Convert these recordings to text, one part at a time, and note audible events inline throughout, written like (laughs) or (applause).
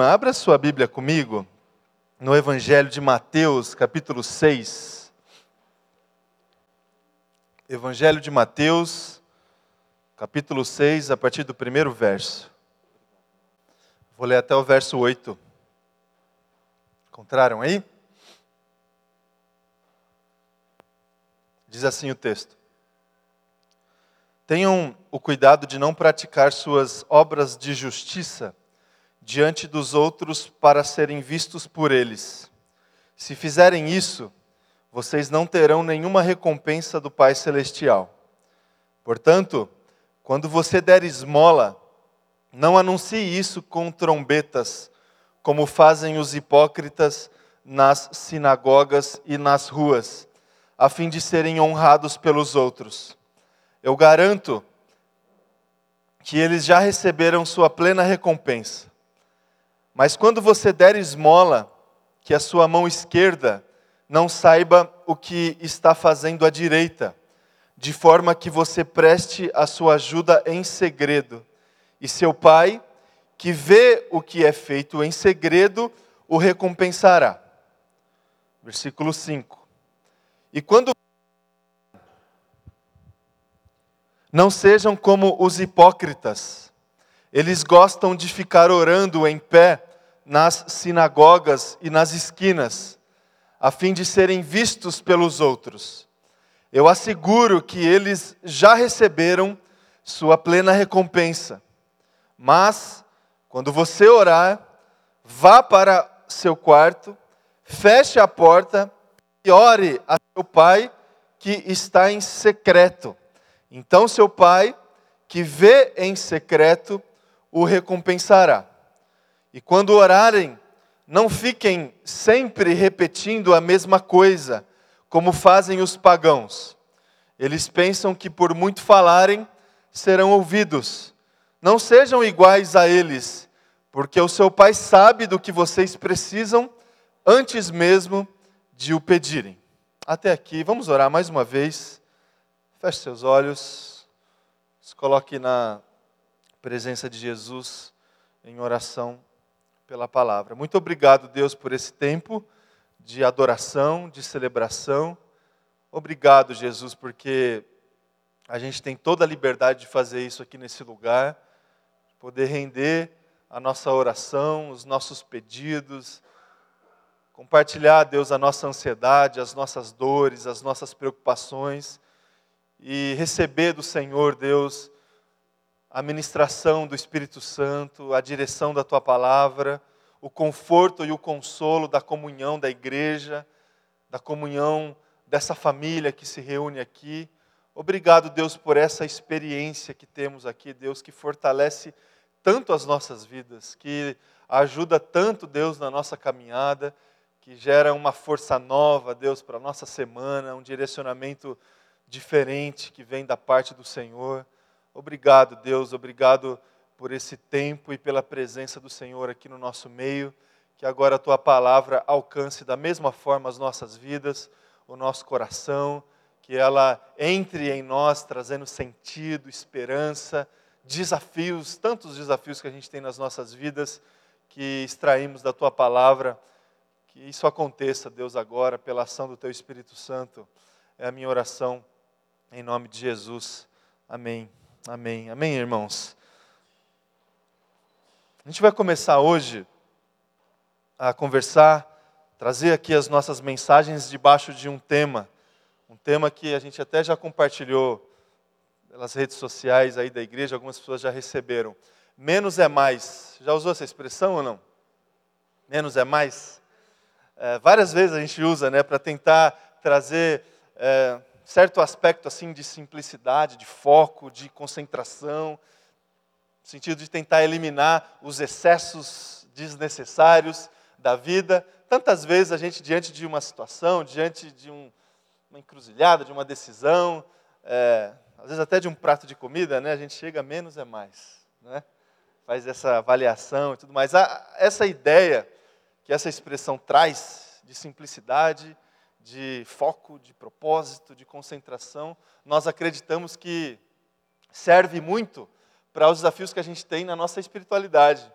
abra sua Bíblia comigo no Evangelho de Mateus, capítulo 6. Evangelho de Mateus, capítulo 6, a partir do primeiro verso. Vou ler até o verso 8. Encontraram aí? Diz assim o texto: Tenham o cuidado de não praticar suas obras de justiça diante dos outros para serem vistos por eles. Se fizerem isso, vocês não terão nenhuma recompensa do Pai Celestial. Portanto, quando você der esmola, não anuncie isso com trombetas, como fazem os hipócritas nas sinagogas e nas ruas, a fim de serem honrados pelos outros. Eu garanto que eles já receberam sua plena recompensa. Mas quando você der esmola, que a sua mão esquerda não saiba o que está fazendo a direita, de forma que você preste a sua ajuda em segredo. E seu pai, que vê o que é feito em segredo, o recompensará. Versículo 5. E quando não sejam como os hipócritas, eles gostam de ficar orando em pé nas sinagogas e nas esquinas, a fim de serem vistos pelos outros. Eu asseguro que eles já receberam sua plena recompensa. Mas, quando você orar, vá para seu quarto, feche a porta e ore a seu pai que está em secreto. Então, seu pai, que vê em secreto, o recompensará. E quando orarem, não fiquem sempre repetindo a mesma coisa, como fazem os pagãos. Eles pensam que por muito falarem, serão ouvidos. Não sejam iguais a eles, porque o seu Pai sabe do que vocês precisam antes mesmo de o pedirem. Até aqui, vamos orar mais uma vez. Feche seus olhos, se coloque na presença de Jesus em oração pela palavra. Muito obrigado, Deus, por esse tempo de adoração, de celebração. Obrigado, Jesus, porque a gente tem toda a liberdade de fazer isso aqui nesse lugar, poder render a nossa oração, os nossos pedidos, compartilhar, Deus, a nossa ansiedade, as nossas dores, as nossas preocupações e receber do Senhor, Deus, a ministração do Espírito Santo, a direção da tua palavra, o conforto e o consolo da comunhão da igreja, da comunhão dessa família que se reúne aqui. Obrigado, Deus, por essa experiência que temos aqui, Deus, que fortalece tanto as nossas vidas, que ajuda tanto, Deus, na nossa caminhada, que gera uma força nova, Deus, para a nossa semana, um direcionamento diferente que vem da parte do Senhor. Obrigado, Deus, obrigado por esse tempo e pela presença do Senhor aqui no nosso meio. Que agora a tua palavra alcance da mesma forma as nossas vidas, o nosso coração, que ela entre em nós trazendo sentido, esperança, desafios, tantos desafios que a gente tem nas nossas vidas, que extraímos da tua palavra. Que isso aconteça, Deus, agora, pela ação do teu Espírito Santo. É a minha oração, em nome de Jesus. Amém. Amém. Amém, irmãos. A gente vai começar hoje a conversar, trazer aqui as nossas mensagens debaixo de um tema, um tema que a gente até já compartilhou pelas redes sociais aí da igreja, algumas pessoas já receberam. Menos é mais. Já usou essa expressão ou não? Menos é mais. É, várias vezes a gente usa, né, para tentar trazer é, certo aspecto assim de simplicidade, de foco, de concentração, no sentido de tentar eliminar os excessos desnecessários da vida. Tantas vezes a gente, diante de uma situação, diante de um, uma encruzilhada, de uma decisão, é, às vezes até de um prato de comida, né, a gente chega menos é mais. Né? Faz essa avaliação e tudo mais. essa ideia que essa expressão traz de simplicidade, de foco, de propósito, de concentração, nós acreditamos que serve muito para os desafios que a gente tem na nossa espiritualidade.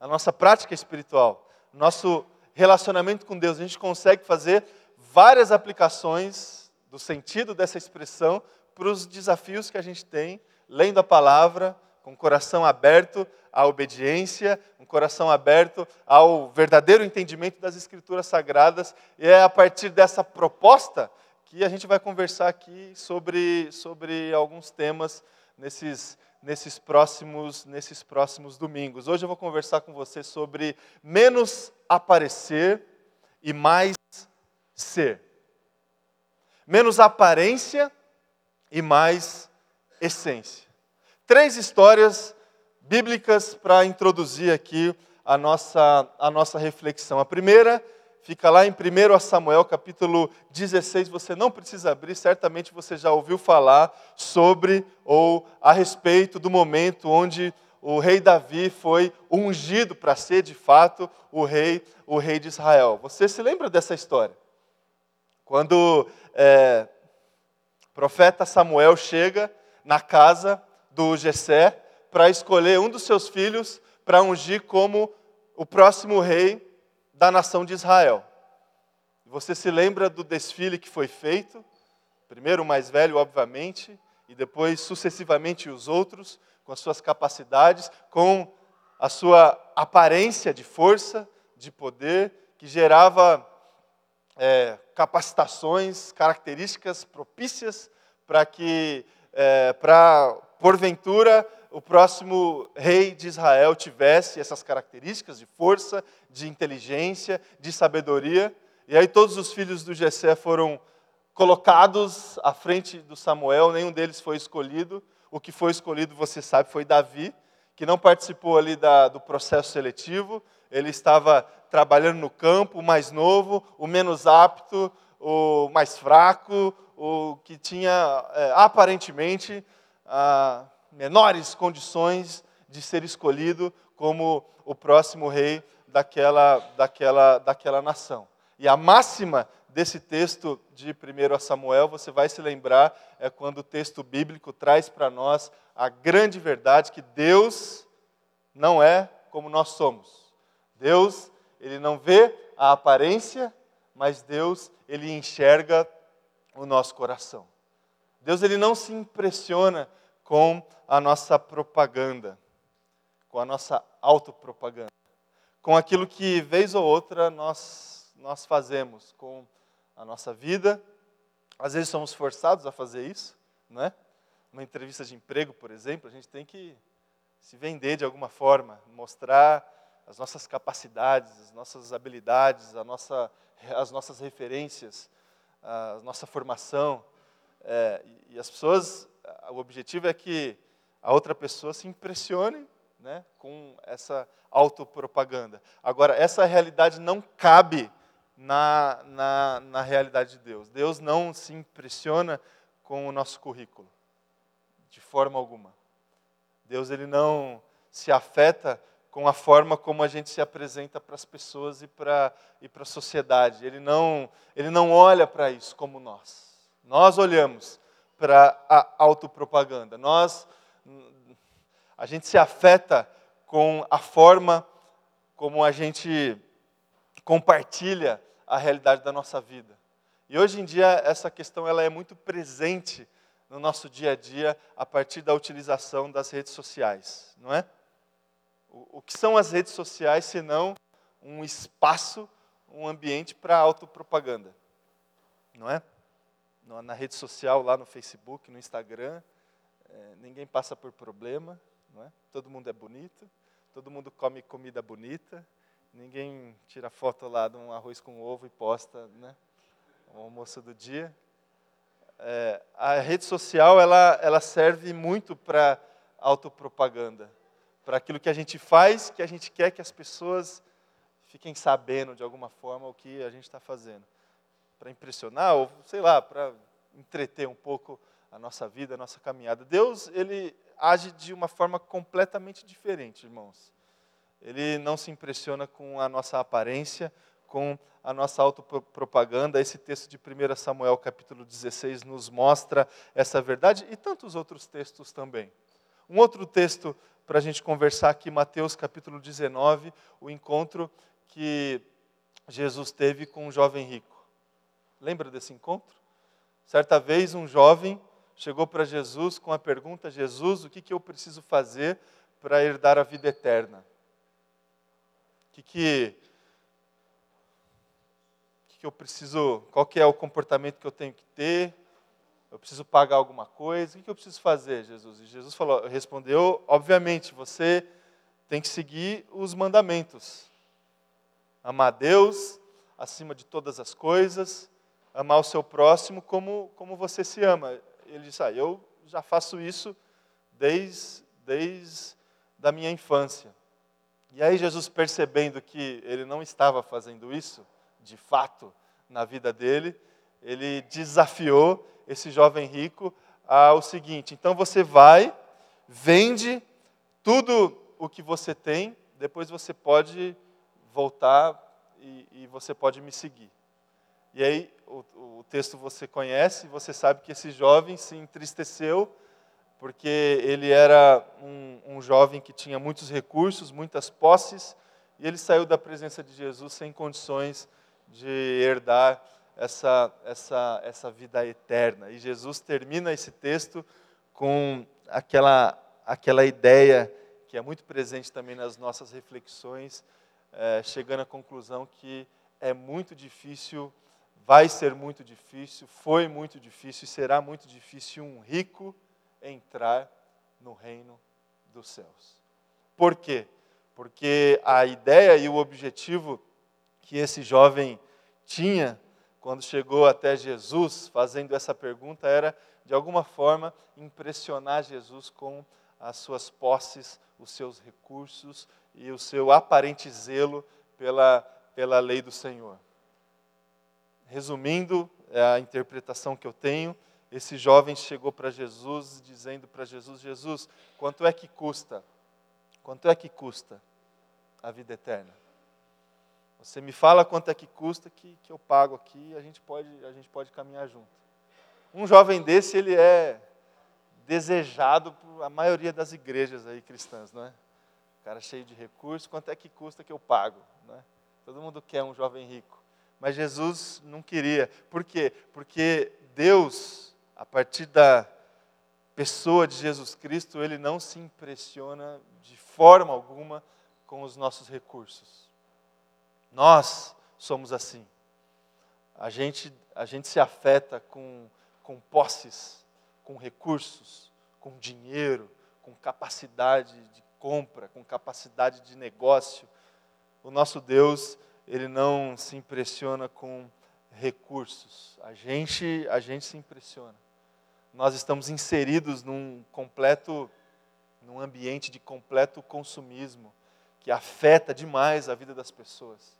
a nossa prática espiritual, nosso relacionamento com Deus. A gente consegue fazer várias aplicações do sentido dessa expressão para os desafios que a gente tem lendo a palavra, com o coração aberto à obediência, um coração aberto ao verdadeiro entendimento das Escrituras Sagradas. E é a partir dessa proposta que a gente vai conversar aqui sobre, sobre alguns temas nesses, nesses, próximos, nesses próximos domingos. Hoje eu vou conversar com você sobre menos aparecer e mais ser. Menos aparência e mais essência. Três histórias bíblicas para introduzir aqui a nossa, a nossa reflexão. A primeira fica lá em 1 Samuel, capítulo 16. Você não precisa abrir, certamente você já ouviu falar sobre ou a respeito do momento onde o rei Davi foi ungido para ser de fato o rei, o rei de Israel. Você se lembra dessa história? Quando é, o profeta Samuel chega na casa do Jessé para escolher um dos seus filhos para ungir como o próximo rei da nação de Israel. Você se lembra do desfile que foi feito? Primeiro o mais velho, obviamente, e depois sucessivamente os outros, com as suas capacidades, com a sua aparência de força, de poder, que gerava é, capacitações, características propícias para que, é, para porventura, o próximo rei de Israel tivesse essas características de força, de inteligência, de sabedoria. E aí todos os filhos do Jessé foram colocados à frente do Samuel, nenhum deles foi escolhido. O que foi escolhido, você sabe, foi Davi, que não participou ali da, do processo seletivo. Ele estava trabalhando no campo, o mais novo, o menos apto, o mais fraco, o que tinha é, aparentemente menores condições de ser escolhido como o próximo rei daquela, daquela, daquela nação. E a máxima desse texto de 1 Samuel, você vai se lembrar, é quando o texto bíblico traz para nós a grande verdade que Deus não é como nós somos. Deus, ele não vê a aparência, mas Deus, ele enxerga o nosso coração. Deus, ele não se impressiona com a nossa propaganda, com a nossa autopropaganda, com aquilo que, vez ou outra, nós, nós fazemos com a nossa vida. Às vezes somos forçados a fazer isso, não é? Uma entrevista de emprego, por exemplo, a gente tem que se vender de alguma forma, mostrar as nossas capacidades, as nossas habilidades, a nossa, as nossas referências, a nossa formação. É, e as pessoas o objetivo é que a outra pessoa se impressione né, com essa autopropaganda. Agora, essa realidade não cabe na, na, na realidade de Deus. Deus não se impressiona com o nosso currículo, de forma alguma. Deus ele não se afeta com a forma como a gente se apresenta para as pessoas e para e a sociedade. Ele não, ele não olha para isso como nós. Nós olhamos para a autopropaganda. Nós, a gente se afeta com a forma como a gente compartilha a realidade da nossa vida. E hoje em dia essa questão ela é muito presente no nosso dia a dia a partir da utilização das redes sociais, não é? O, o que são as redes sociais senão um espaço, um ambiente para autopropaganda, não é? Na rede social, lá no Facebook, no Instagram. É, ninguém passa por problema, não é? todo mundo é bonito, todo mundo come comida bonita, ninguém tira foto lá de um arroz com ovo e posta né, o almoço do dia. É, a rede social ela, ela serve muito para autopropaganda, para aquilo que a gente faz, que a gente quer que as pessoas fiquem sabendo de alguma forma o que a gente está fazendo para impressionar ou sei lá, para entreter um pouco a nossa vida, a nossa caminhada. Deus, ele age de uma forma completamente diferente, irmãos. Ele não se impressiona com a nossa aparência, com a nossa autopropaganda. Esse texto de 1 Samuel, capítulo 16, nos mostra essa verdade e tantos outros textos também. Um outro texto para a gente conversar aqui Mateus capítulo 19, o encontro que Jesus teve com um jovem rico. Lembra desse encontro? Certa vez um jovem chegou para Jesus com a pergunta: Jesus, o que, que eu preciso fazer para herdar a vida eterna? O que, que, que, que eu preciso, qual que é o comportamento que eu tenho que ter? Eu preciso pagar alguma coisa? O que eu preciso fazer, Jesus? E Jesus falou, respondeu, obviamente, você tem que seguir os mandamentos. Amar Deus acima de todas as coisas, amar o seu próximo como, como você se ama. Ele disse, ah, eu já faço isso desde, desde da minha infância. E aí Jesus, percebendo que ele não estava fazendo isso, de fato, na vida dele, ele desafiou esse jovem rico ao seguinte: então você vai, vende tudo o que você tem, depois você pode voltar e, e você pode me seguir. E aí o, o texto você conhece, você sabe que esse jovem se entristeceu porque ele era um, um, jovem que tinha muitos recursos, muitas posses, e ele saiu da presença de Jesus sem condições de herdar essa, essa, essa vida eterna. E Jesus termina esse texto com aquela, aquela ideia que é muito presente também nas nossas reflexões, é, chegando à conclusão que é muito difícil, vai ser muito difícil, foi muito difícil e será muito difícil um rico entrar no reino dos céus. Por quê? Porque a ideia e o objetivo que esse jovem tinha quando chegou até Jesus fazendo essa pergunta, era de alguma forma impressionar Jesus com as suas posses, os seus recursos e o seu aparente zelo pela, pela lei do Senhor. Resumindo é a interpretação que eu tenho, esse jovem chegou para Jesus dizendo para Jesus: Jesus, quanto é que custa? Quanto é que custa a vida eterna? Você me fala quanto é que custa que, que eu pago aqui e a gente, pode, a gente pode caminhar junto. Um jovem desse, ele é desejado por a maioria das igrejas aí cristãs, não é? Cara cheio de recursos, quanto é que custa que eu pago? Não é? Todo mundo quer um jovem rico. Mas Jesus não queria. Por quê? Porque Deus, a partir da pessoa de Jesus Cristo, ele não se impressiona de forma alguma com os nossos recursos. Nós somos assim. A gente, a gente se afeta com, com posses, com recursos, com dinheiro, com capacidade de compra, com capacidade de negócio. O nosso Deus, ele não se impressiona com recursos. A gente, a gente se impressiona. Nós estamos inseridos num completo num ambiente de completo consumismo que afeta demais a vida das pessoas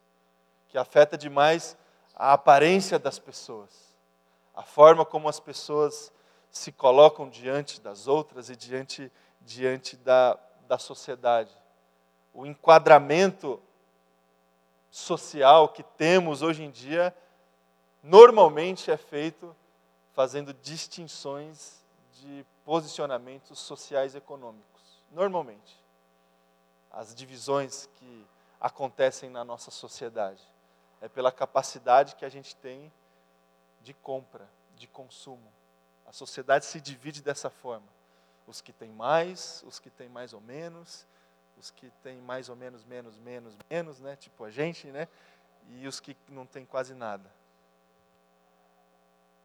que afeta demais a aparência das pessoas, a forma como as pessoas se colocam diante das outras e diante, diante da, da sociedade. O enquadramento social que temos hoje em dia normalmente é feito fazendo distinções de posicionamentos sociais e econômicos. Normalmente. As divisões que acontecem na nossa sociedade é pela capacidade que a gente tem de compra, de consumo. A sociedade se divide dessa forma. Os que têm mais, os que têm mais ou menos, os que têm mais ou menos, menos, menos, menos, né? Tipo a gente, né? E os que não têm quase nada.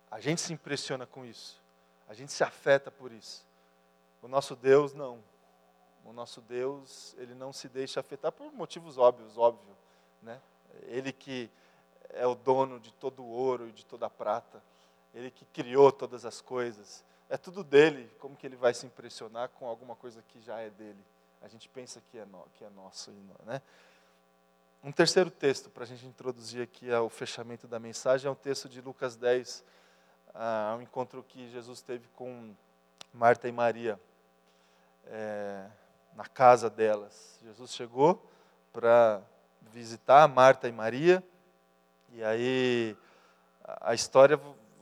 A gente se impressiona com isso. A gente se afeta por isso. O nosso Deus não. O nosso Deus, ele não se deixa afetar por motivos óbvios, óbvio, né? Ele que é o dono de todo o ouro e de toda a prata. Ele que criou todas as coisas. É tudo dele. Como que ele vai se impressionar com alguma coisa que já é dele? A gente pensa que é, no, que é nosso. Né? Um terceiro texto para a gente introduzir aqui ao fechamento da mensagem é um texto de Lucas 10, ah, um encontro que Jesus teve com Marta e Maria é, na casa delas. Jesus chegou para visitar Marta e Maria. E aí a história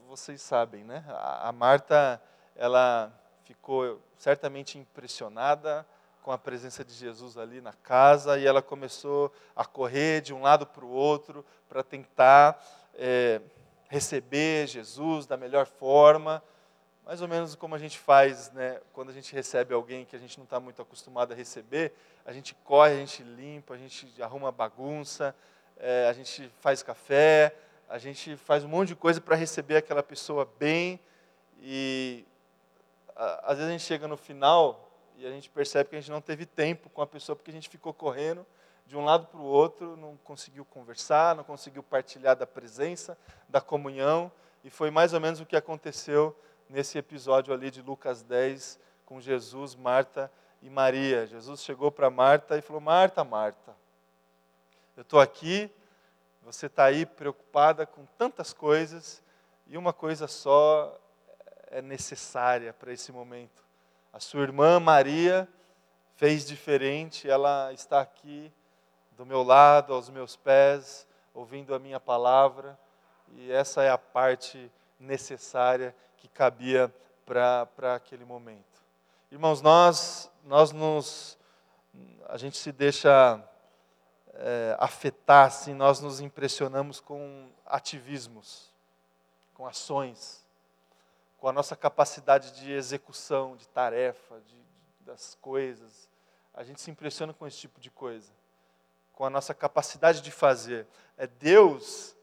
vocês sabem, né? A Marta ela ficou certamente impressionada com a presença de Jesus ali na casa e ela começou a correr de um lado para o outro para tentar é, receber Jesus da melhor forma, mais ou menos como a gente faz, né, quando a gente recebe alguém que a gente não está muito acostumado a receber, a gente corre, a gente limpa, a gente arruma bagunça, é, a gente faz café, a gente faz um monte de coisa para receber aquela pessoa bem. E a, às vezes a gente chega no final e a gente percebe que a gente não teve tempo com a pessoa porque a gente ficou correndo de um lado para o outro, não conseguiu conversar, não conseguiu partilhar da presença, da comunhão, e foi mais ou menos o que aconteceu nesse episódio ali de Lucas 10 com Jesus, Marta e Maria. Jesus chegou para Marta e falou: Marta, Marta, eu estou aqui, você está aí preocupada com tantas coisas, e uma coisa só é necessária para esse momento. A sua irmã Maria fez diferente, ela está aqui do meu lado, aos meus pés, ouvindo a minha palavra, e essa é a parte necessária que cabia para aquele momento. Irmãos, nós, nós nos, a gente se deixa é, afetar, assim, nós nos impressionamos com ativismos, com ações, com a nossa capacidade de execução, de tarefa, de, de, das coisas. A gente se impressiona com esse tipo de coisa, com a nossa capacidade de fazer. É Deus,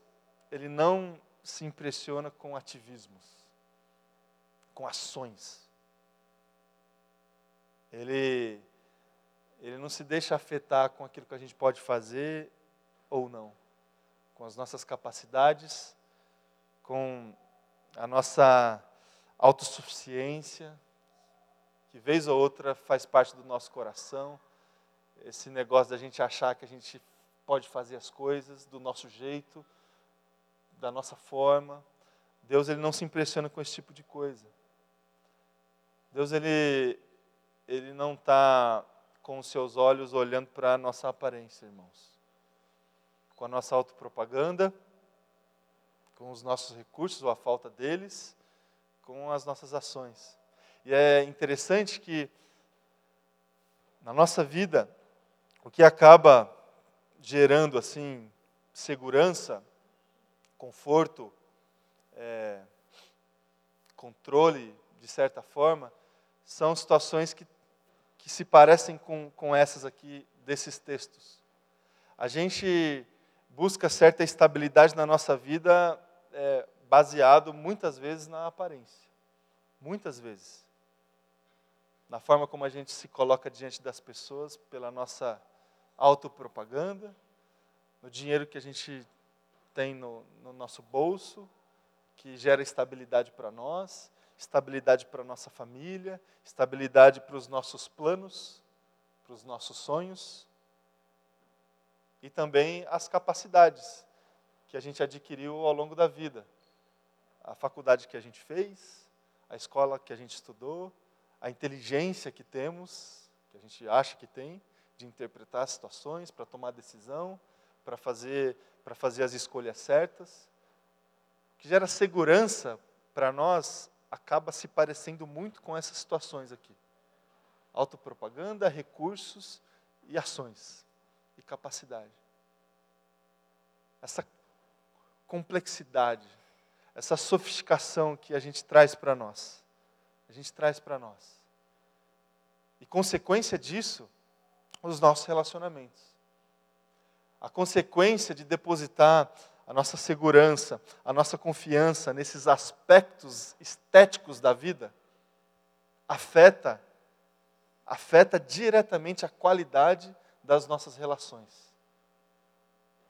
ele não se impressiona com ativismos, com ações. Ele, ele não se deixa afetar com aquilo que a gente pode fazer ou não, com as nossas capacidades, com a nossa autossuficiência, que vez ou outra faz parte do nosso coração, esse negócio da gente achar que a gente pode fazer as coisas do nosso jeito, da nossa forma. Deus ele não se impressiona com esse tipo de coisa. Deus ele ele não está com os seus olhos olhando para a nossa aparência, irmãos. Com a nossa autopropaganda, com os nossos recursos ou a falta deles, com as nossas ações. E é interessante que na nossa vida o que acaba gerando assim segurança, conforto, é, controle de certa forma, são situações que, que se parecem com, com essas aqui desses textos. A gente busca certa estabilidade na nossa vida é, baseado muitas vezes na aparência. Muitas vezes. Na forma como a gente se coloca diante das pessoas, pela nossa autopropaganda, no dinheiro que a gente tem no, no nosso bolso, que gera estabilidade para nós, estabilidade para nossa família, estabilidade para os nossos planos, para os nossos sonhos, e também as capacidades que a gente adquiriu ao longo da vida a faculdade que a gente fez, a escola que a gente estudou, a inteligência que temos, que a gente acha que tem, de interpretar situações, para tomar decisão, para fazer, para fazer as escolhas certas. O que gera segurança para nós acaba se parecendo muito com essas situações aqui. Autopropaganda, recursos e ações e capacidade. Essa complexidade essa sofisticação que a gente traz para nós. A gente traz para nós. E consequência disso, os nossos relacionamentos. A consequência de depositar a nossa segurança, a nossa confiança nesses aspectos estéticos da vida afeta afeta diretamente a qualidade das nossas relações.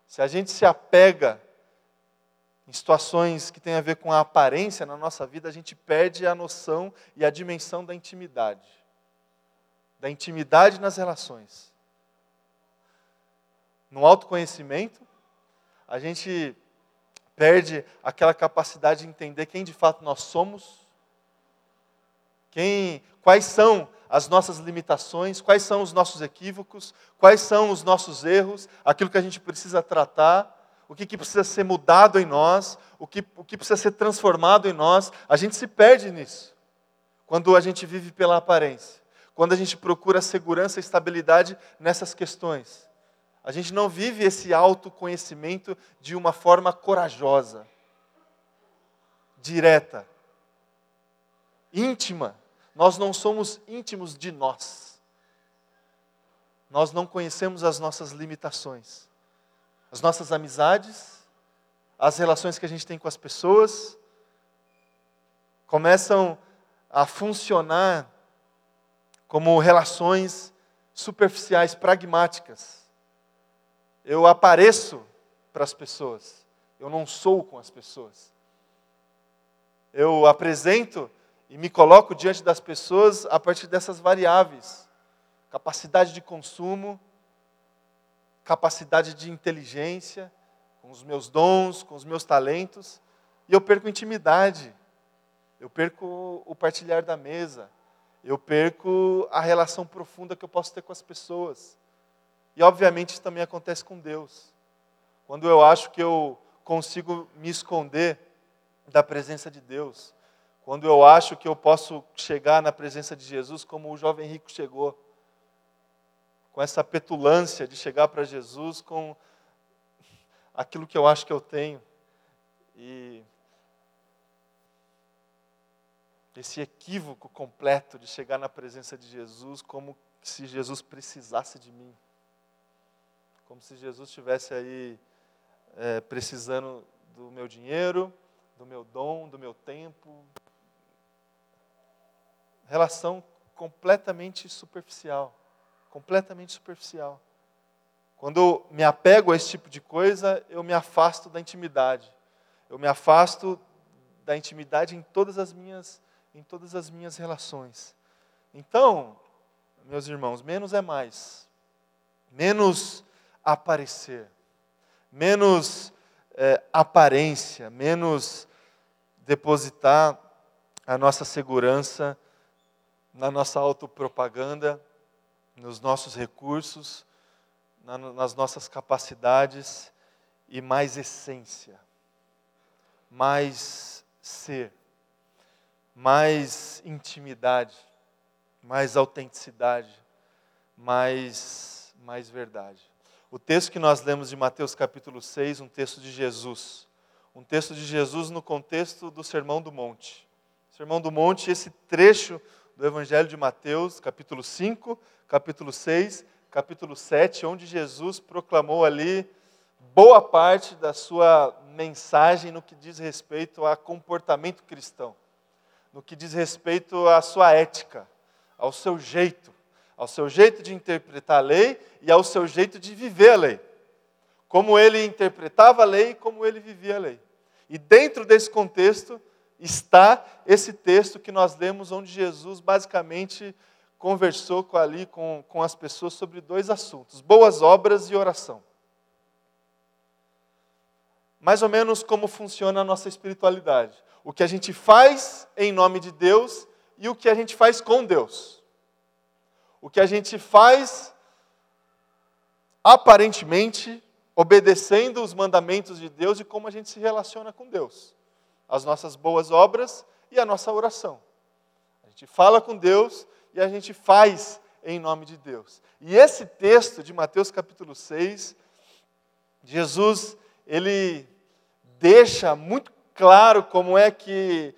Se a gente se apega em situações que têm a ver com a aparência na nossa vida, a gente perde a noção e a dimensão da intimidade. Da intimidade nas relações. No autoconhecimento, a gente perde aquela capacidade de entender quem de fato nós somos, quem, quais são as nossas limitações, quais são os nossos equívocos, quais são os nossos erros, aquilo que a gente precisa tratar o que, que precisa ser mudado em nós, o que, o que precisa ser transformado em nós. A gente se perde nisso quando a gente vive pela aparência. quando a gente procura segurança e estabilidade nessas questões. A gente não vive esse autoconhecimento de uma forma corajosa, direta, íntima. Nós não somos íntimos de nós. Nós não conhecemos as nossas limitações, as nossas amizades, as relações que a gente tem com as pessoas, começam a funcionar como relações superficiais, pragmáticas. Eu apareço para as pessoas, eu não sou com as pessoas. Eu apresento e me coloco diante das pessoas a partir dessas variáveis: capacidade de consumo, capacidade de inteligência, com os meus dons, com os meus talentos, e eu perco intimidade, eu perco o partilhar da mesa, eu perco a relação profunda que eu posso ter com as pessoas. E obviamente isso também acontece com Deus. Quando eu acho que eu consigo me esconder da presença de Deus, quando eu acho que eu posso chegar na presença de Jesus como o jovem rico chegou, com essa petulância de chegar para Jesus com aquilo que eu acho que eu tenho. E esse equívoco completo de chegar na presença de Jesus como se Jesus precisasse de mim. Como se Jesus estivesse aí é, precisando do meu dinheiro, do meu dom, do meu tempo, relação completamente superficial. Completamente superficial. Quando me apego a esse tipo de coisa, eu me afasto da intimidade. Eu me afasto da intimidade em todas as minhas em todas as minhas relações. Então, meus irmãos, menos é mais. Menos aparecer. Menos é, aparência, menos depositar a nossa segurança na nossa autopropaganda, nos nossos recursos, na, nas nossas capacidades e mais essência, mais ser, mais intimidade, mais autenticidade, mais, mais verdade. O texto que nós lemos de Mateus capítulo 6, um texto de Jesus, um texto de Jesus no contexto do Sermão do Monte. Sermão do Monte, esse trecho do Evangelho de Mateus, capítulo 5, capítulo 6, capítulo 7, onde Jesus proclamou ali boa parte da sua mensagem no que diz respeito a comportamento cristão, no que diz respeito à sua ética, ao seu jeito, ao seu jeito de interpretar a lei e ao seu jeito de viver a lei. Como ele interpretava a lei e como ele vivia a lei. E dentro desse contexto, está esse texto que nós lemos, onde Jesus basicamente conversou com, ali com, com as pessoas sobre dois assuntos: boas obras e oração. Mais ou menos como funciona a nossa espiritualidade. O que a gente faz em nome de Deus e o que a gente faz com Deus. O que a gente faz aparentemente obedecendo os mandamentos de Deus e como a gente se relaciona com Deus as nossas boas obras e a nossa oração. A gente fala com Deus e a gente faz em nome de Deus. E esse texto de Mateus capítulo 6, Jesus, ele deixa muito claro como é que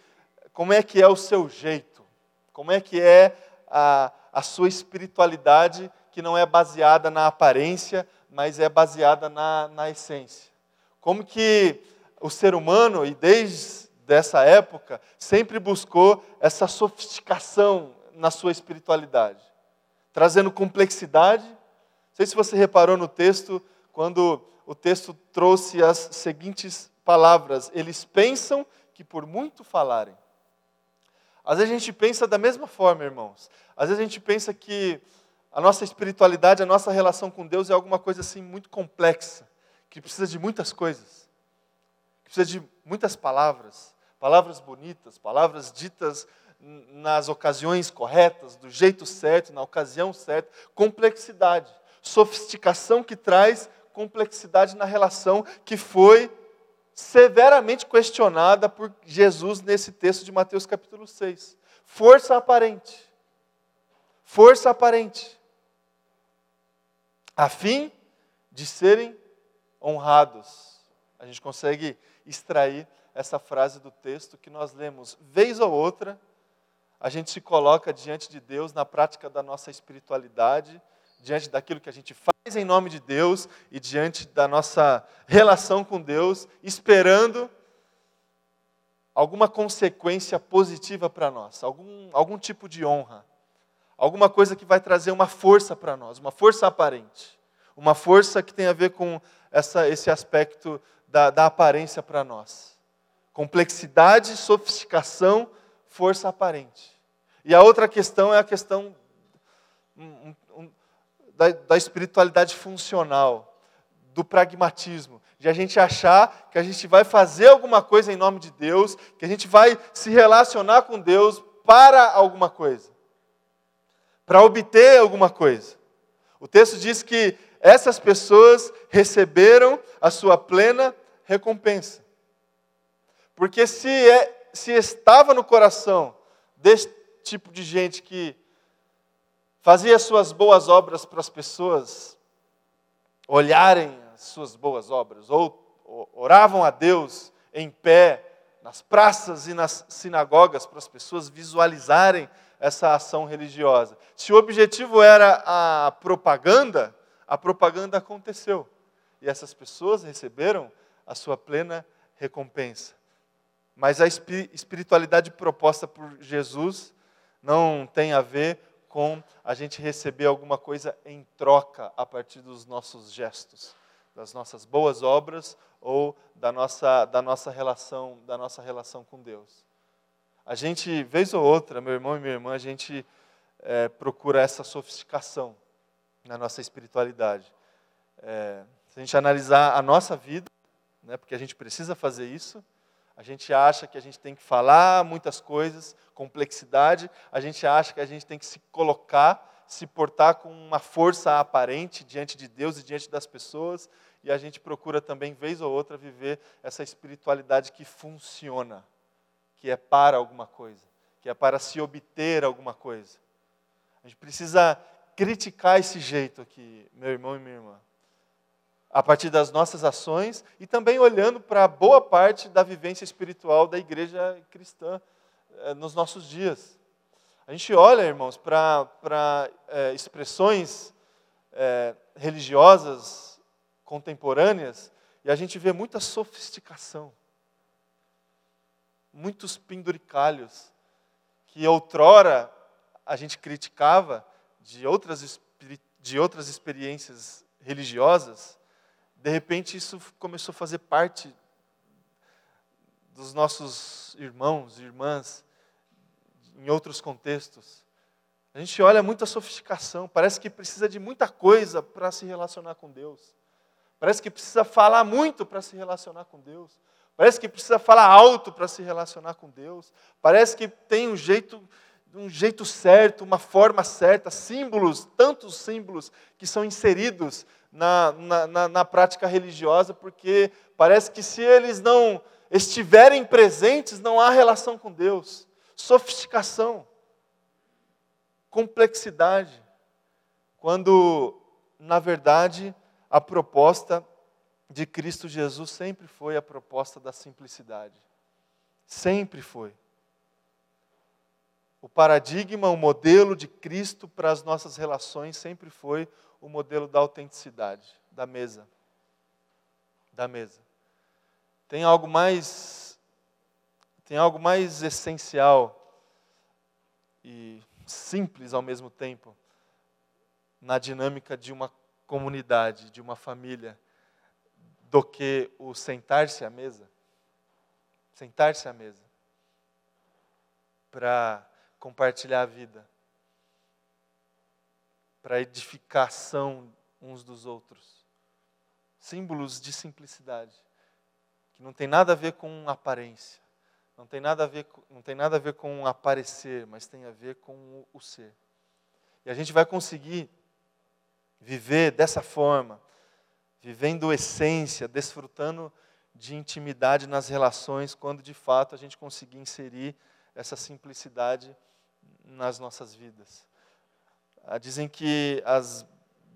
como é que é o seu jeito, como é que é a, a sua espiritualidade que não é baseada na aparência, mas é baseada na, na essência. Como que o ser humano, e desde dessa época, sempre buscou essa sofisticação na sua espiritualidade, trazendo complexidade. Não sei se você reparou no texto, quando o texto trouxe as seguintes palavras: eles pensam que por muito falarem. Às vezes a gente pensa da mesma forma, irmãos. Às vezes a gente pensa que a nossa espiritualidade, a nossa relação com Deus é alguma coisa assim muito complexa, que precisa de muitas coisas precisa de muitas palavras, palavras bonitas, palavras ditas nas ocasiões corretas, do jeito certo, na ocasião certa, complexidade, sofisticação que traz complexidade na relação que foi severamente questionada por Jesus nesse texto de Mateus capítulo 6. Força aparente. força aparente, a fim de serem honrados. A gente consegue extrair essa frase do texto que nós lemos, vez ou outra, a gente se coloca diante de Deus na prática da nossa espiritualidade, diante daquilo que a gente faz em nome de Deus e diante da nossa relação com Deus, esperando alguma consequência positiva para nós, algum, algum tipo de honra, alguma coisa que vai trazer uma força para nós, uma força aparente, uma força que tem a ver com essa, esse aspecto da, da aparência para nós. Complexidade, sofisticação, força aparente. E a outra questão é a questão um, um, da, da espiritualidade funcional, do pragmatismo, de a gente achar que a gente vai fazer alguma coisa em nome de Deus, que a gente vai se relacionar com Deus para alguma coisa, para obter alguma coisa. O texto diz que essas pessoas receberam a sua plena recompensa. Porque se, é, se estava no coração deste tipo de gente que fazia suas boas obras para as pessoas olharem as suas boas obras, ou oravam a Deus em pé nas praças e nas sinagogas para as pessoas visualizarem essa ação religiosa. Se o objetivo era a propaganda, a propaganda aconteceu. E essas pessoas receberam a sua plena recompensa. Mas a espiritualidade proposta por Jesus não tem a ver com a gente receber alguma coisa em troca a partir dos nossos gestos, das nossas boas obras ou da nossa, da nossa relação, da nossa relação com Deus. A gente, vez ou outra, meu irmão e minha irmã, a gente é, procura essa sofisticação na nossa espiritualidade. É, se a gente analisar a nossa vida, né, porque a gente precisa fazer isso, a gente acha que a gente tem que falar muitas coisas, complexidade, a gente acha que a gente tem que se colocar, se portar com uma força aparente diante de Deus e diante das pessoas, e a gente procura também, vez ou outra, viver essa espiritualidade que funciona, que é para alguma coisa, que é para se obter alguma coisa. A gente precisa criticar esse jeito aqui, meu irmão e minha irmã a partir das nossas ações e também olhando para boa parte da vivência espiritual da igreja cristã eh, nos nossos dias. A gente olha, irmãos, para eh, expressões eh, religiosas contemporâneas e a gente vê muita sofisticação, muitos penduricalhos que outrora a gente criticava de outras, de outras experiências religiosas de repente isso começou a fazer parte dos nossos irmãos e irmãs em outros contextos. A gente olha muita sofisticação, parece que precisa de muita coisa para se relacionar com Deus. Parece que precisa falar muito para se relacionar com Deus. Parece que precisa falar alto para se relacionar com Deus. Parece que tem um jeito, um jeito certo, uma forma certa, símbolos, tantos símbolos que são inseridos na, na, na, prática religiosa, porque parece que se eles não estiverem presentes, não há relação com Deus. Sofisticação, complexidade, quando, na verdade, a proposta de Cristo Jesus sempre foi a proposta da simplicidade. Sempre foi. O paradigma, o modelo de Cristo para as nossas relações sempre foi o modelo da autenticidade, da mesa. Da mesa. Tem algo mais tem algo mais essencial e simples ao mesmo tempo na dinâmica de uma comunidade, de uma família, do que o sentar-se à mesa. Sentar-se à mesa para compartilhar a vida, para edificação uns dos outros. Símbolos de simplicidade, que não tem nada a ver com aparência, não tem nada a ver, não tem nada a ver com aparecer, mas tem a ver com o ser. E a gente vai conseguir viver dessa forma, vivendo essência, desfrutando de intimidade nas relações, quando de fato a gente conseguir inserir essa simplicidade nas nossas vidas. Ah, dizem que as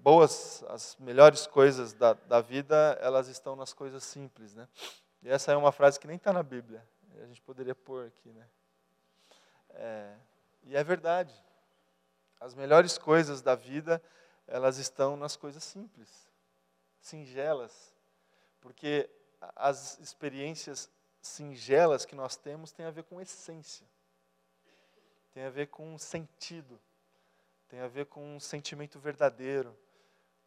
boas, as melhores coisas da, da vida, elas estão nas coisas simples, né? E essa é uma frase que nem está na Bíblia. A gente poderia pôr aqui, né? É, e é verdade. As melhores coisas da vida, elas estão nas coisas simples, singelas. Porque as experiências singelas que nós temos têm a ver com essência. Tem a ver com sentido. Tem a ver com um sentimento verdadeiro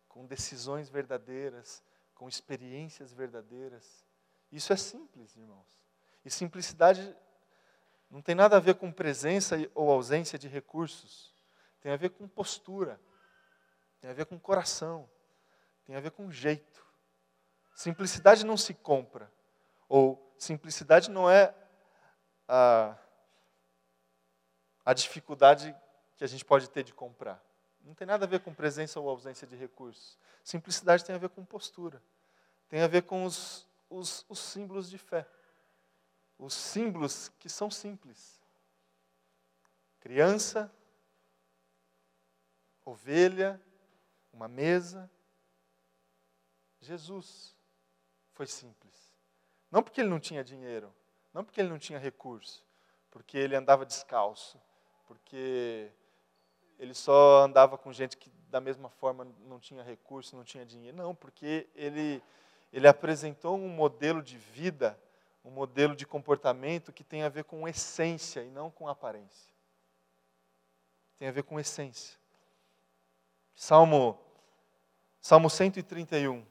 com decisões verdadeiras, com experiências verdadeiras. Isso é simples, irmãos. E simplicidade não tem nada a ver com presença ou ausência de recursos. Tem a ver com postura. Tem a ver com coração. Tem a ver com jeito. Simplicidade não se compra. Ou simplicidade não é a, a dificuldade que a gente pode ter de comprar. Não tem nada a ver com presença ou ausência de recursos. Simplicidade tem a ver com postura. Tem a ver com os, os, os símbolos de fé. Os símbolos que são simples. Criança, ovelha, uma mesa. Jesus foi simples. Não porque ele não tinha dinheiro, não porque ele não tinha recurso, porque ele andava descalço, porque ele só andava com gente que da mesma forma não tinha recurso, não tinha dinheiro. Não, porque ele, ele apresentou um modelo de vida, um modelo de comportamento que tem a ver com essência e não com aparência. Tem a ver com essência. Salmo, Salmo 131.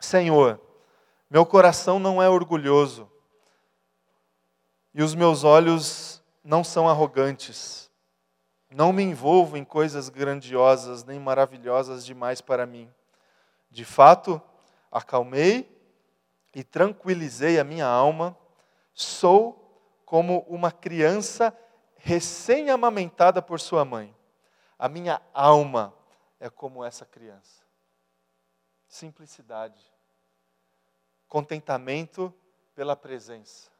Senhor, meu coração não é orgulhoso e os meus olhos não são arrogantes. Não me envolvo em coisas grandiosas nem maravilhosas demais para mim. De fato, acalmei e tranquilizei a minha alma. Sou como uma criança recém-amamentada por sua mãe. A minha alma é como essa criança. Simplicidade. Contentamento pela presença.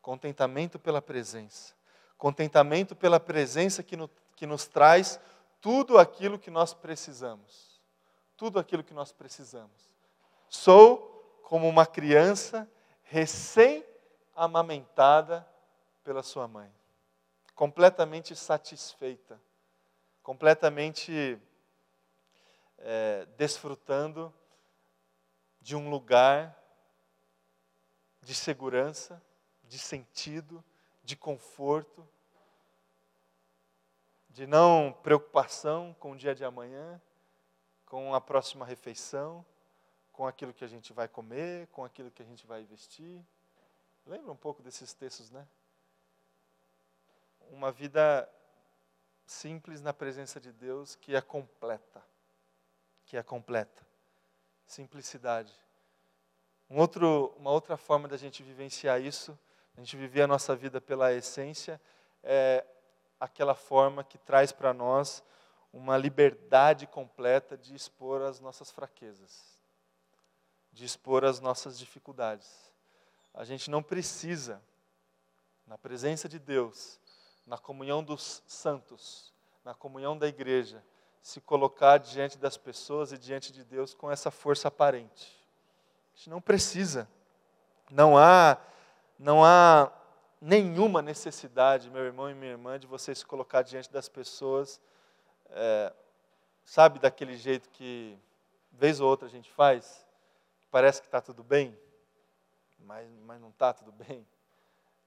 Contentamento pela presença. Contentamento pela presença que no, que nos traz tudo aquilo que nós precisamos. Tudo aquilo que nós precisamos. Sou como uma criança recém-amamentada pela sua mãe, completamente satisfeita, completamente é, desfrutando de um lugar de segurança, de sentido, de conforto, de não preocupação com o dia de amanhã, com a próxima refeição, com aquilo que a gente vai comer, com aquilo que a gente vai vestir. Lembra um pouco desses textos, né? Uma vida simples na presença de Deus que é completa. Que é completa. Simplicidade. Um outro, uma outra forma da gente vivenciar isso, a gente viver a nossa vida pela essência, é aquela forma que traz para nós uma liberdade completa de expor as nossas fraquezas, de expor as nossas dificuldades. A gente não precisa, na presença de Deus, na comunhão dos santos, na comunhão da igreja, se colocar diante das pessoas e diante de Deus com essa força aparente. A gente não precisa. Não há, não há nenhuma necessidade, meu irmão e minha irmã, de você se colocar diante das pessoas, é, sabe, daquele jeito que, vez ou outra, a gente faz, parece que está tudo bem, mas, mas não está tudo bem.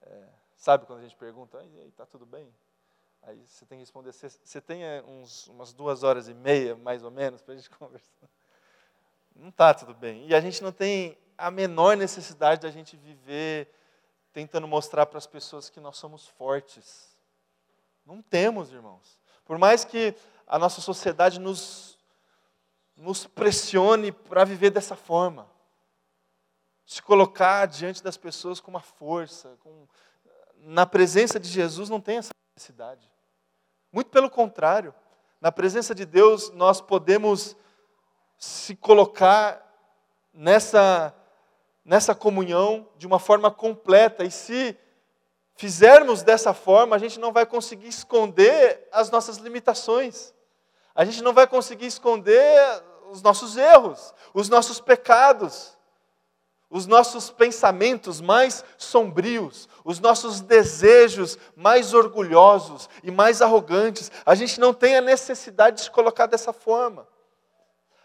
É, sabe quando a gente pergunta, está tudo bem? Aí você tem que responder, você, você tem é, uns, umas duas horas e meia, mais ou menos, para a gente (laughs) conversar. Não está tudo bem. E a gente não tem a menor necessidade da gente viver tentando mostrar para as pessoas que nós somos fortes. Não temos, irmãos. Por mais que a nossa sociedade nos, nos pressione para viver dessa forma, se colocar diante das pessoas com uma força, com, na presença de Jesus não tem essa necessidade. Muito pelo contrário, na presença de Deus nós podemos se colocar nessa nessa comunhão de uma forma completa. E se fizermos dessa forma, a gente não vai conseguir esconder as nossas limitações. A gente não vai conseguir esconder os nossos erros, os nossos pecados, os nossos pensamentos mais sombrios, os nossos desejos mais orgulhosos e mais arrogantes. A gente não tem a necessidade de se colocar dessa forma.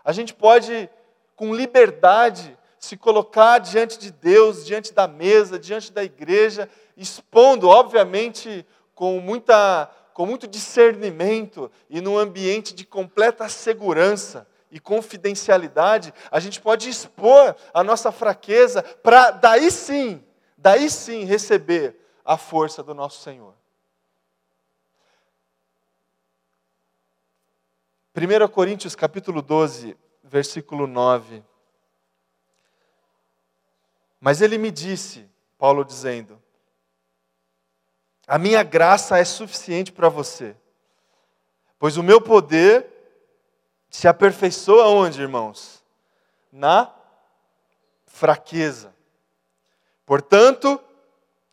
A gente pode, com liberdade, se colocar diante de Deus, diante da mesa, diante da igreja, expondo, obviamente, com, muita, com muito discernimento e num ambiente de completa segurança e confidencialidade, a gente pode expor a nossa fraqueza para daí sim, daí sim receber a força do nosso Senhor. 1 Coríntios capítulo 12, versículo 9. Mas ele me disse, Paulo dizendo, a minha graça é suficiente para você, pois o meu poder se aperfeiçoa onde, irmãos? Na fraqueza. Portanto,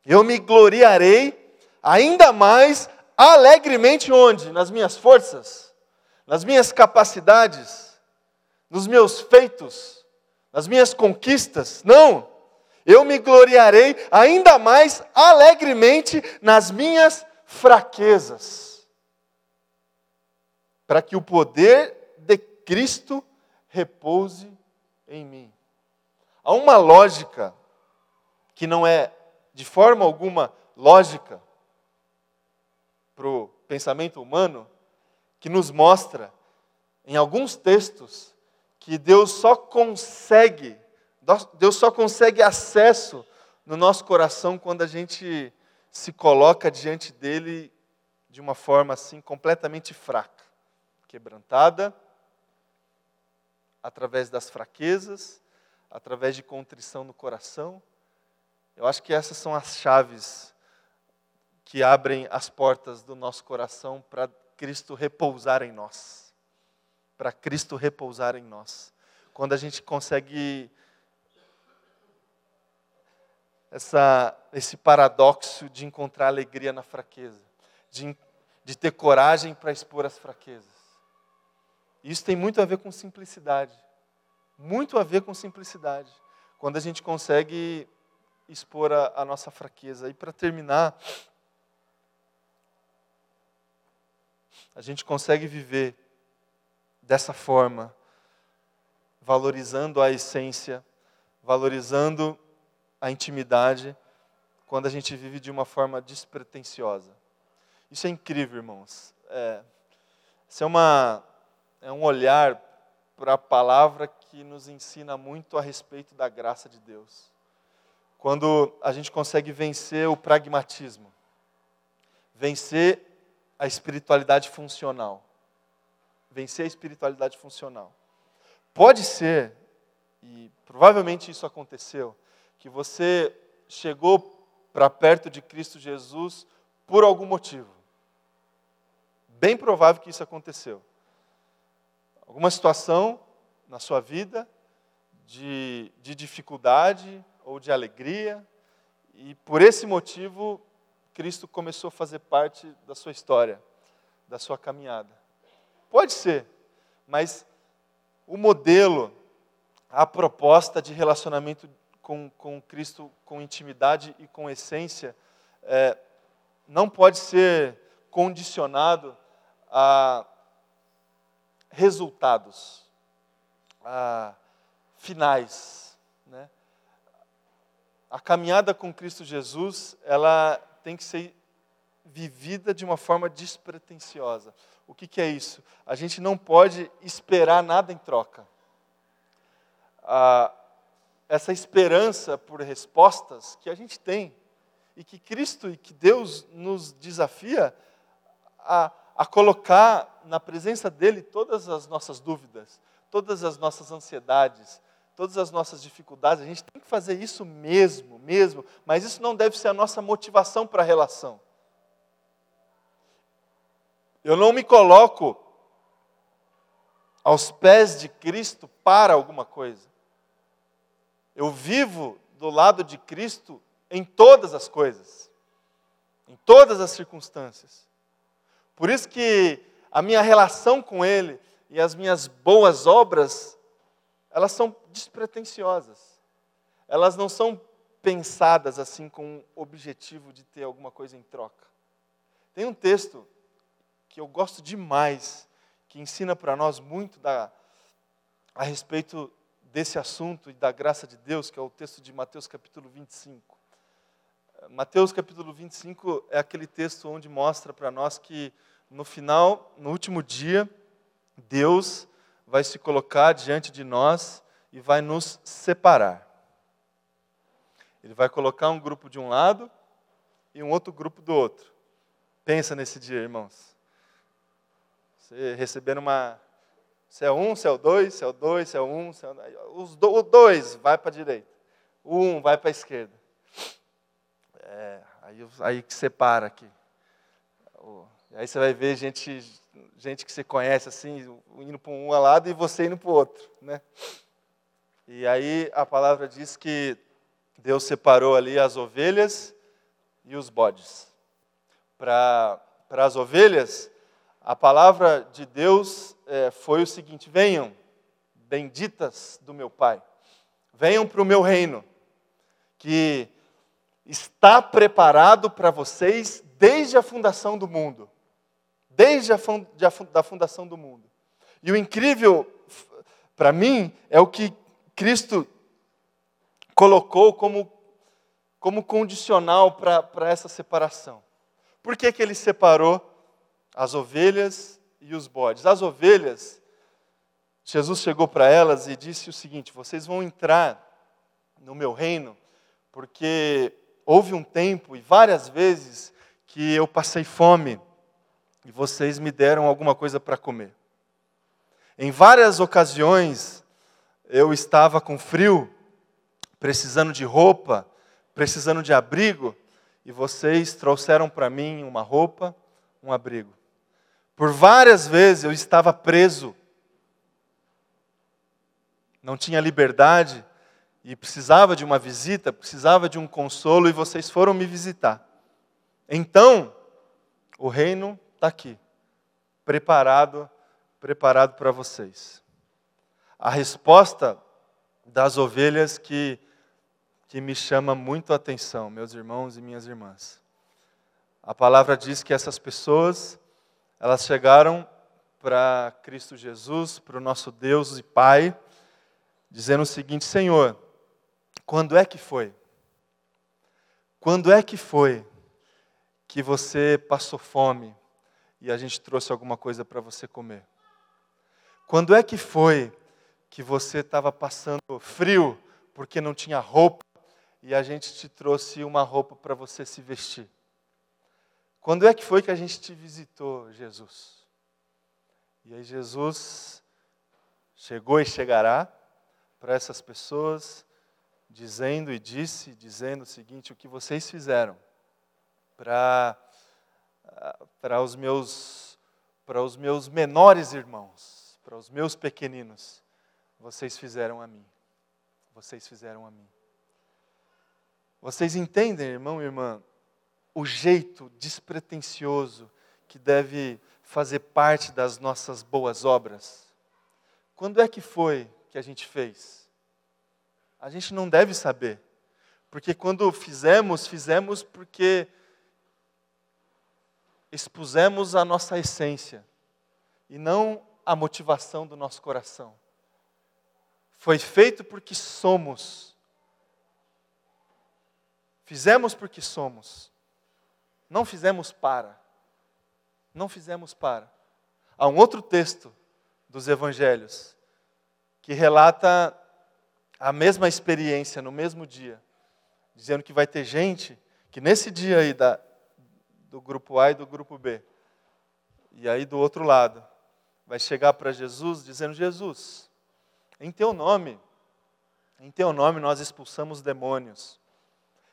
eu me gloriarei ainda mais alegremente onde? Nas minhas forças, nas minhas capacidades, nos meus feitos, nas minhas conquistas. Não! Eu me gloriarei ainda mais alegremente nas minhas fraquezas, para que o poder Cristo repouse em mim. Há uma lógica que não é de forma alguma lógica para o pensamento humano, que nos mostra em alguns textos que Deus só consegue, Deus só consegue acesso no nosso coração quando a gente se coloca diante dele de uma forma assim completamente fraca, quebrantada através das fraquezas, através de contrição no coração. Eu acho que essas são as chaves que abrem as portas do nosso coração para Cristo repousar em nós. Para Cristo repousar em nós. Quando a gente consegue essa, esse paradoxo de encontrar alegria na fraqueza, de, de ter coragem para expor as fraquezas. Isso tem muito a ver com simplicidade. Muito a ver com simplicidade. Quando a gente consegue expor a, a nossa fraqueza. E para terminar, a gente consegue viver dessa forma, valorizando a essência, valorizando a intimidade, quando a gente vive de uma forma despretensiosa. Isso é incrível, irmãos. É, isso é uma, é um olhar para a palavra que nos ensina muito a respeito da graça de Deus. Quando a gente consegue vencer o pragmatismo, vencer a espiritualidade funcional. Vencer a espiritualidade funcional. Pode ser, e provavelmente isso aconteceu, que você chegou para perto de Cristo Jesus por algum motivo. Bem provável que isso aconteceu alguma situação na sua vida de, de dificuldade ou de alegria, e por esse motivo Cristo começou a fazer parte da sua história, da sua caminhada. Pode ser, mas o modelo, a proposta de relacionamento com, com Cristo com intimidade e com essência, é, não pode ser condicionado a resultados ah, finais. Né? A caminhada com Cristo Jesus, ela tem que ser vivida de uma forma despretensiosa. O que, que é isso? A gente não pode esperar nada em troca. Ah, essa esperança por respostas que a gente tem e que Cristo e que Deus nos desafia a a colocar na presença dele todas as nossas dúvidas, todas as nossas ansiedades, todas as nossas dificuldades. A gente tem que fazer isso mesmo, mesmo, mas isso não deve ser a nossa motivação para a relação. Eu não me coloco aos pés de Cristo para alguma coisa. Eu vivo do lado de Cristo em todas as coisas, em todas as circunstâncias. Por isso que a minha relação com Ele e as minhas boas obras, elas são despretensiosas. Elas não são pensadas assim com o objetivo de ter alguma coisa em troca. Tem um texto que eu gosto demais, que ensina para nós muito da, a respeito desse assunto e da graça de Deus, que é o texto de Mateus capítulo 25. Mateus capítulo 25 é aquele texto onde mostra para nós que no final, no último dia, Deus vai se colocar diante de nós e vai nos separar. Ele vai colocar um grupo de um lado e um outro grupo do outro. Pensa nesse dia, irmãos. Você recebendo uma. Você é um, você é o dois, você é o dois, você é um, você é o... O dois vai para a direita, o um vai para a esquerda. É, aí, aí que separa aqui. Aí você vai ver gente, gente que você conhece assim, indo para um lado e você indo para o outro. Né? E aí a palavra diz que Deus separou ali as ovelhas e os bodes. Para as ovelhas, a palavra de Deus é, foi o seguinte: venham, benditas do meu Pai, venham para o meu reino, que está preparado para vocês desde a fundação do mundo. Desde a da fundação do mundo. E o incrível, para mim, é o que Cristo colocou como, como condicional para essa separação. Por que, que ele separou as ovelhas e os bodes? As ovelhas, Jesus chegou para elas e disse o seguinte: vocês vão entrar no meu reino, porque houve um tempo e várias vezes que eu passei fome e vocês me deram alguma coisa para comer. Em várias ocasiões eu estava com frio precisando de roupa, precisando de abrigo, e vocês trouxeram para mim uma roupa, um abrigo. Por várias vezes eu estava preso, não tinha liberdade e precisava de uma visita, precisava de um consolo e vocês foram me visitar. Então, o reino está aqui, preparado, preparado para vocês. A resposta das ovelhas que que me chama muito a atenção, meus irmãos e minhas irmãs. A palavra diz que essas pessoas, elas chegaram para Cristo Jesus, para o nosso Deus e Pai, dizendo o seguinte: Senhor, quando é que foi? Quando é que foi que você passou fome e a gente trouxe alguma coisa para você comer? Quando é que foi que você estava passando frio porque não tinha roupa e a gente te trouxe uma roupa para você se vestir. Quando é que foi que a gente te visitou, Jesus? E aí Jesus chegou e chegará para essas pessoas, dizendo e disse, dizendo o seguinte: o que vocês fizeram para para os meus para os meus menores irmãos, para os meus pequeninos, vocês fizeram a mim. Vocês fizeram a mim. Vocês entendem, irmão e irmã, o jeito despretensioso que deve fazer parte das nossas boas obras? Quando é que foi que a gente fez? A gente não deve saber. Porque quando fizemos, fizemos porque expusemos a nossa essência e não a motivação do nosso coração. Foi feito porque somos Fizemos porque somos. Não fizemos para. Não fizemos para. Há um outro texto dos evangelhos que relata a mesma experiência no mesmo dia, dizendo que vai ter gente que nesse dia aí da, do grupo A e do grupo B, e aí do outro lado, vai chegar para Jesus dizendo: Jesus, em teu nome, em teu nome nós expulsamos demônios.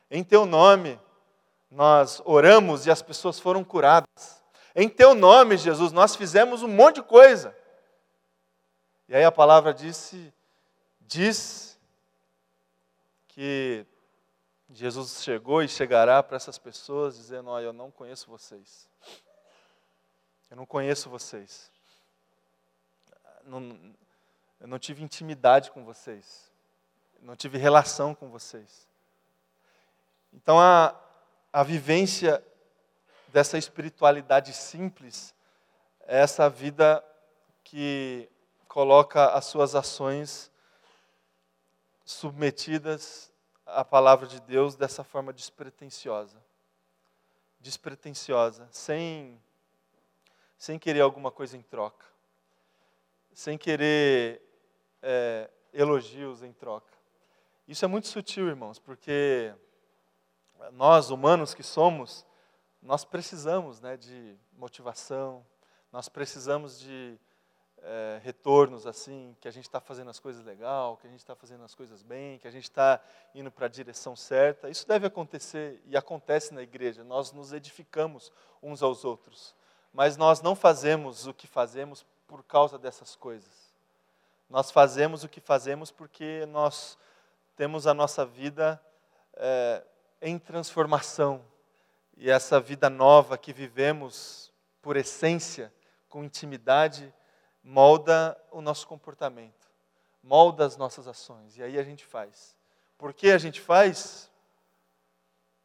Em teu nome nós oramos e as pessoas foram curadas. Em teu nome, Jesus, nós fizemos um monte de coisa. E aí a palavra disse, diz que Jesus chegou e chegará para essas pessoas dizendo: Olha, eu não conheço vocês. Eu não conheço vocês. Não, eu não tive intimidade com vocês. não tive relação com vocês. Então a, a vivência dessa espiritualidade simples é essa vida que coloca as suas ações submetidas à palavra de Deus dessa forma despretensiosa. Despretensiosa, sem, sem querer alguma coisa em troca, sem querer é, elogios em troca. Isso é muito sutil, irmãos, porque nós, humanos que somos, nós precisamos né, de motivação, nós precisamos de é, retornos assim, que a gente está fazendo as coisas legal, que a gente está fazendo as coisas bem, que a gente está indo para a direção certa. Isso deve acontecer e acontece na igreja. Nós nos edificamos uns aos outros, mas nós não fazemos o que fazemos por causa dessas coisas. Nós fazemos o que fazemos porque nós temos a nossa vida é, em transformação e essa vida nova que vivemos por essência, com intimidade, molda o nosso comportamento, molda as nossas ações. E aí a gente faz. Por que a gente faz?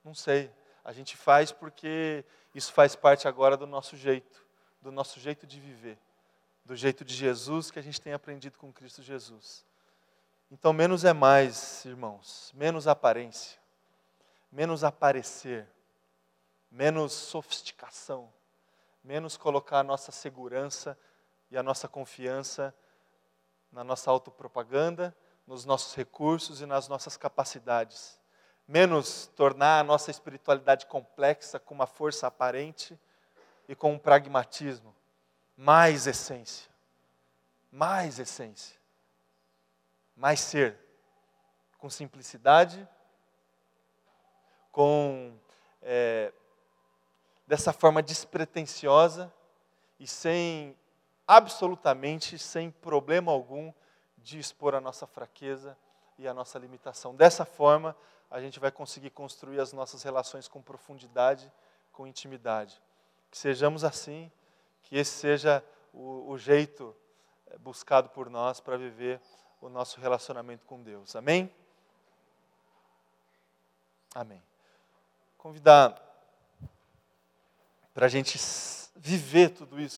Não sei. A gente faz porque isso faz parte agora do nosso jeito, do nosso jeito de viver, do jeito de Jesus que a gente tem aprendido com Cristo Jesus. Então, menos é mais, irmãos, menos aparência, menos aparecer, menos sofisticação, menos colocar a nossa segurança e a nossa confiança na nossa autopropaganda, nos nossos recursos e nas nossas capacidades. Menos tornar a nossa espiritualidade complexa com uma força aparente e com um pragmatismo. Mais essência. Mais essência. Mais ser. Com simplicidade, com é, dessa forma despretensiosa e sem absolutamente sem problema algum de expor a nossa fraqueza e a nossa limitação. Dessa forma, a gente vai conseguir construir as nossas relações com profundidade, com intimidade. Que sejamos assim, que esse seja o, o jeito eh, buscado por nós para viver o nosso relacionamento com Deus. Amém? Amém. Convidar para a gente viver tudo isso